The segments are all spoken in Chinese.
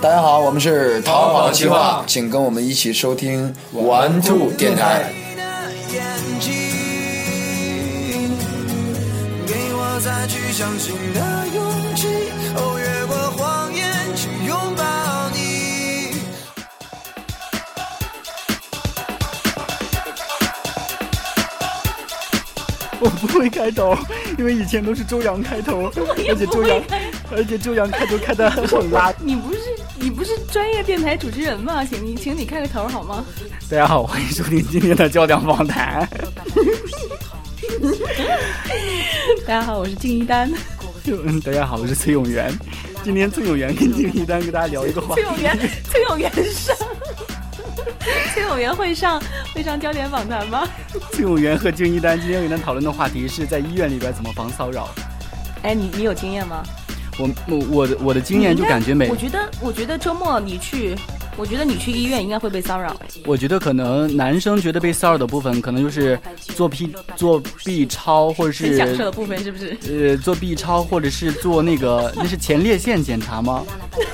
大家好，我们是逃跑计划，请跟我们一起收听玩兔电台。给我再去相信的勇气，哦，越过谎言去拥抱你。我不会开头，因为以前都是周洋开头，而且周洋，而且周洋开头开的 很拉。你不是你不是专业电台主持人吗？请你请你开个头好吗？大家好，欢迎收听今天的焦点访谈。大家好，我是静一丹。嗯，大家好，我是崔永元。今天崔永元跟静一丹跟大家聊一个话题。崔永元，崔永元上，崔永元会上会上焦点访谈吗？崔永元和静一丹今天跟咱讨论的话题是在医院里边怎么防骚扰。哎，你你有经验吗？我我我的我的经验就感觉每，我觉得我觉得周末你去。我觉得你去医院应该会被骚扰。我觉得可能男生觉得被骚扰的部分，可能就是做 P 做 B 超或者是享受的部分，是不是？呃，做 B 超或者是做那个那是前列腺检查吗？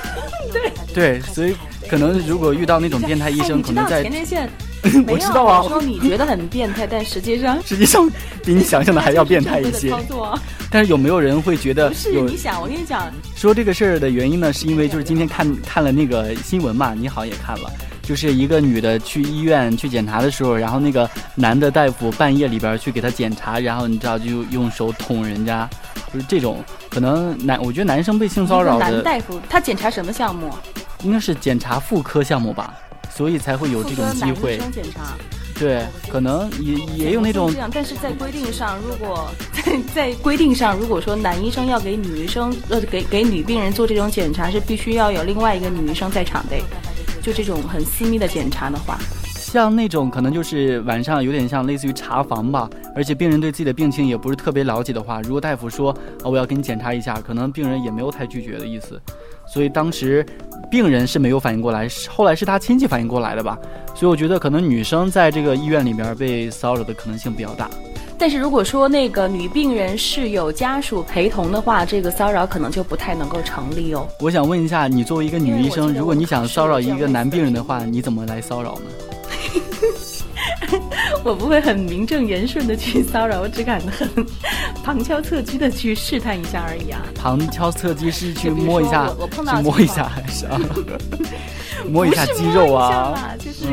对对，所以可能如果遇到那种变态医生，可能在前列腺。我知道啊。说你觉得很变态，但实际上实际上比你想象的还要变态一些。操作。但是有没有人会觉得？不是，你想，我跟你讲，说这个事儿的原因呢，是因为就是今天看看了那个新闻嘛，你好像也看了，就是一个女的去医院去检查的时候，然后那个男的大夫半夜里边去给她检查，然后你知道就用手捅人家，就是这种可能男，我觉得男生被性骚扰的男大夫他检查什么项目？应该是检查妇科项目吧，所以才会有这种机会。检查。对，可能也也有那种这样，但是在规定上，如果在在规定上，如果说男医生要给女医生呃给给女病人做这种检查，是必须要有另外一个女医生在场的，就这种很私密的检查的话，像那种可能就是晚上有点像类似于查房吧，而且病人对自己的病情也不是特别了解的话，如果大夫说啊我要给你检查一下，可能病人也没有太拒绝的意思，所以当时病人是没有反应过来，后来是他亲戚反应过来的吧。所以我觉得可能女生在这个医院里面被骚扰的可能性比较大，但是如果说那个女病人是有家属陪同的话，这个骚扰可能就不太能够成立哦。我想问一下，你作为一个女医生，如果你想骚扰一个男病人的话，你怎么来骚扰呢？我不会很名正言顺的去骚扰，我只敢很旁敲侧击的去试探一下而已啊。旁敲侧击是去摸一下，我碰到摸一下还是啊？摸一下肌肉啊，就是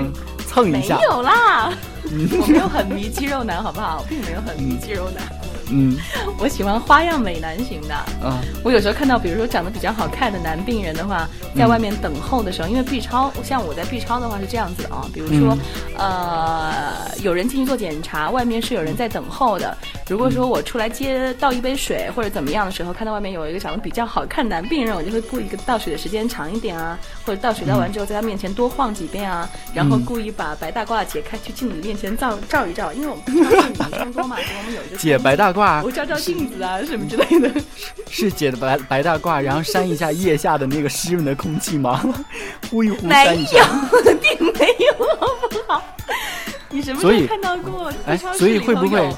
蹭一下。没有啦，我没有很迷肌肉男，好不好？我并没有很迷肌肉男。嗯，我喜欢花样美男型的。啊，我有时候看到，比如说长得比较好看的男病人的话，在外面等候的时候，因为 B 超，像我在 B 超的话是这样子的啊，比如说，呃，有人进去做检查，外面是有人在等候的。如果说我出来接倒一杯水或者怎么样的时候，看到外面有一个长得比较好看的男病人，我就会故意倒水的时间长一点啊，或者倒水倒完之后在他面前多晃几遍啊，然后故意把白大褂解开去镜子面前照照一照，因为我们平常是女生多嘛，所以我们有一个解白大褂，我照照镜子啊什么之类的。是解的白白大褂，然后扇一下腋下的那个湿润的空气吗？呼一呼，扇一下。没有，并没有，好不好？你什么时候看到过？哎，所以会不会？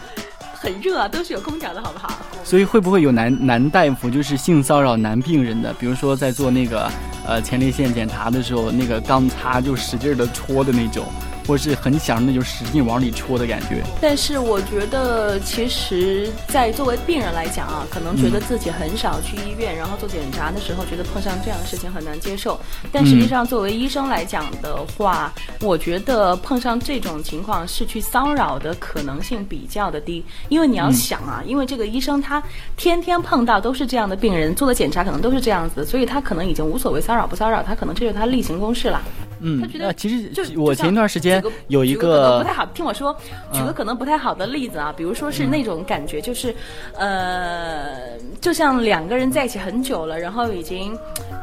很热啊，都是有空调的，好不好？所以会不会有男男大夫就是性骚扰男病人的？比如说在做那个呃前列腺检查的时候，那个钢擦就使劲的戳的那种。或是很想那就使劲往里戳的感觉。但是我觉得，其实，在作为病人来讲啊，可能觉得自己很少去医院，然后做检查的时候，觉得碰上这样的事情很难接受。但实际上，作为医生来讲的话，我觉得碰上这种情况是去骚扰的可能性比较的低。因为你要想啊，因为这个医生他天天碰到都是这样的病人，做的检查可能都是这样子，所以他可能已经无所谓骚扰不骚扰，他可能这就是他例行公事了。嗯，他觉得其实就我前一段时间有一个不太好，听我说，举个可能不太好的例子啊，比如说是那种感觉，就是呃，就像两个人在一起很久了，然后已经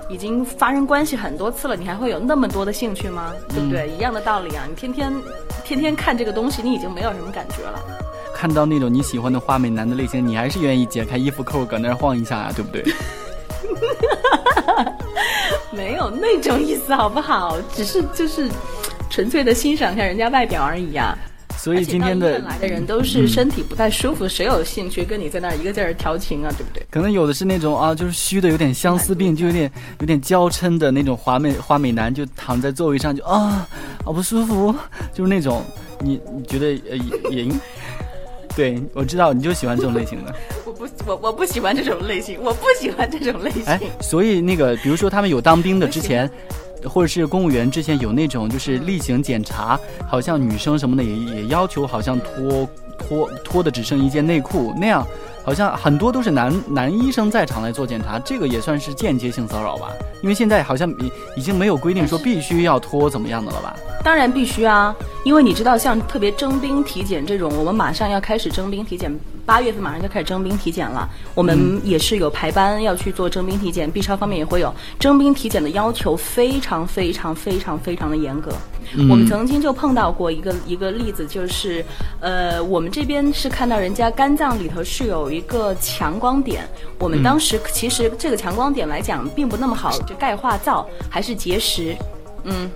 已经发生关系很多次了，你还会有那么多的兴趣吗？对不对？一样的道理啊，你天天天天看这个东西，你已经没有什么感觉了。看到那种你喜欢的花美男的类型，你还是愿意解开衣服扣搁那儿晃一下啊，对不对？没有那种意思，好不好？只是就是纯粹的欣赏一下人家外表而已呀。所以今天的来的人都是身体不太舒服，谁有兴趣跟你在那儿一个劲儿调情啊？对不对？可能有的是那种啊，就是虚的，有点相思病，就有点有点娇嗔的那种华美花美男，就躺在座位上就啊，好不舒服，就是那种你你觉得呃也也，对我知道你就喜欢这种类型的。我不我我不喜欢这种类型，我不喜欢这种类型。哎，所以那个比如说他们有当兵的之前。或者是公务员之前有那种就是例行检查，好像女生什么的也也要求好像脱脱脱的只剩一件内裤那样，好像很多都是男男医生在场来做检查，这个也算是间接性骚扰吧？因为现在好像已已经没有规定说必须要脱怎么样的了吧？当然必须啊，因为你知道像特别征兵体检这种，我们马上要开始征兵体检。八月份马上就开始征兵体检了，我们也是有排班要去做征兵体检。B 超方面也会有征兵体检的要求，非常非常非常非常的严格。我们曾经就碰到过一个一个例子，就是，呃，我们这边是看到人家肝脏里头是有一个强光点，我们当时其实这个强光点来讲并不那么好，就钙化灶还是结石。嗯，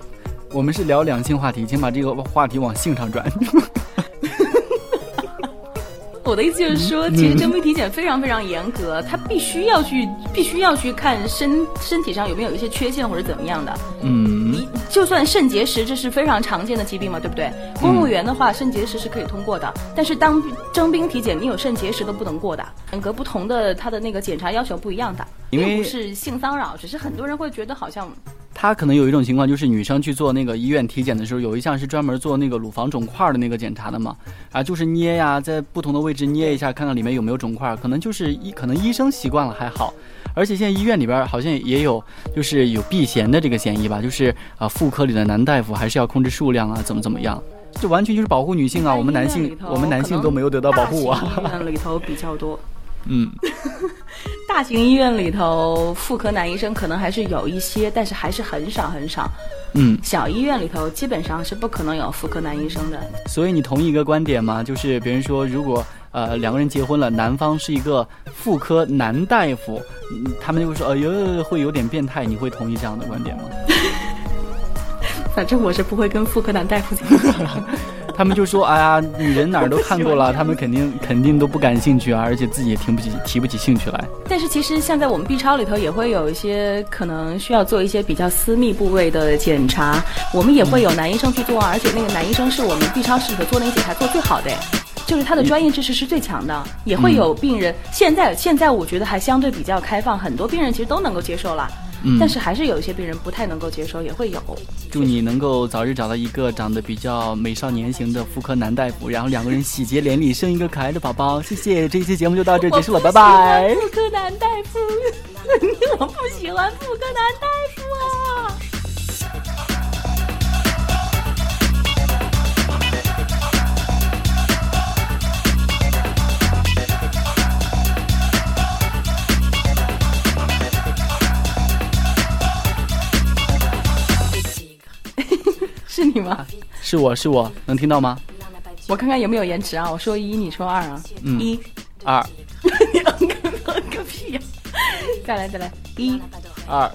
我们是聊两性话题，请把这个话题往性上转。我的意思就是说，其实征兵体检非常非常严格，他必须要去，必须要去看身身体上有没有一些缺陷或者怎么样的。嗯，你就算肾结石，这是非常常见的疾病嘛，对不对？公务员的话，肾结石是可以通过的，但是当征兵体检，你有肾结石都不能过的。严格不同的，他的那个检查要求不一样的，并不是性骚扰，只是很多人会觉得好像。他可能有一种情况，就是女生去做那个医院体检的时候，有一项是专门做那个乳房肿块的那个检查的嘛，啊，就是捏呀，在不同的位置捏一下，看看里面有没有肿块，可能就是医，可能医生习惯了还好，而且现在医院里边好像也有，就是有避嫌的这个嫌疑吧，就是啊，妇科里的男大夫还是要控制数量啊，怎么怎么样，这完全就是保护女性啊，我们男性，我们男性都没有得到保护啊。医院里头比较多。嗯，大型医院里头妇科男医生可能还是有一些，但是还是很少很少。嗯，小医院里头基本上是不可能有妇科男医生的。所以你同意一个观点吗？就是别人说，如果呃两个人结婚了，男方是一个妇科男大夫，他们就会说，哎呦，会有点变态。你会同意这样的观点吗？反正我是不会跟妇科男大夫结婚。他们就说：“ 哎呀，女人哪儿都看过了，他们肯定肯定都不感兴趣啊，而且自己也提不起提不起兴趣来。”但是其实像在我们 B 超里头也会有一些可能需要做一些比较私密部位的检查，我们也会有男医生去做，而且那个男医生是我们 B 超室里头做那个检查做最好的，就是他的专业知识是最强的。也会有病人，现在现在我觉得还相对比较开放，很多病人其实都能够接受了。但是还是有一些病人不太能够接受，也会有。祝你能够早日找到一个长得比较美少年型的妇科男大夫，然后两个人喜结连理，生一个可爱的宝宝。谢谢，这一期节目就到这结束了，拜拜。妇科男大夫，我不喜欢妇科男大夫啊。是你吗？是我是我能听到吗？我看看有没有延迟啊！我说一，你说二啊！一、二，你嗯个嗯个屁呀！再来再来，一、二。